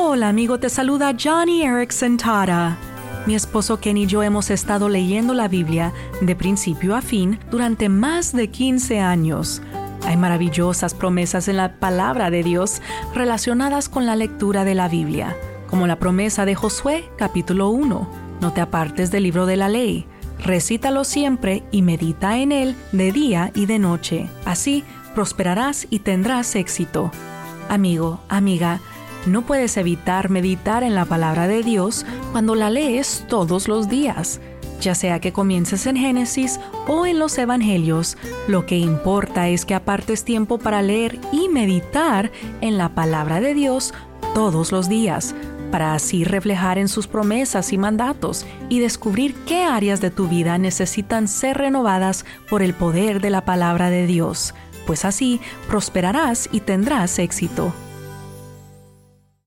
Hola amigo, te saluda Johnny Erickson Tara. Mi esposo Ken y yo hemos estado leyendo la Biblia de principio a fin durante más de 15 años. Hay maravillosas promesas en la palabra de Dios relacionadas con la lectura de la Biblia, como la promesa de Josué capítulo 1. No te apartes del libro de la ley, recítalo siempre y medita en él de día y de noche. Así prosperarás y tendrás éxito. Amigo, amiga, no puedes evitar meditar en la palabra de Dios cuando la lees todos los días. Ya sea que comiences en Génesis o en los Evangelios, lo que importa es que apartes tiempo para leer y meditar en la palabra de Dios todos los días, para así reflejar en sus promesas y mandatos y descubrir qué áreas de tu vida necesitan ser renovadas por el poder de la palabra de Dios, pues así prosperarás y tendrás éxito.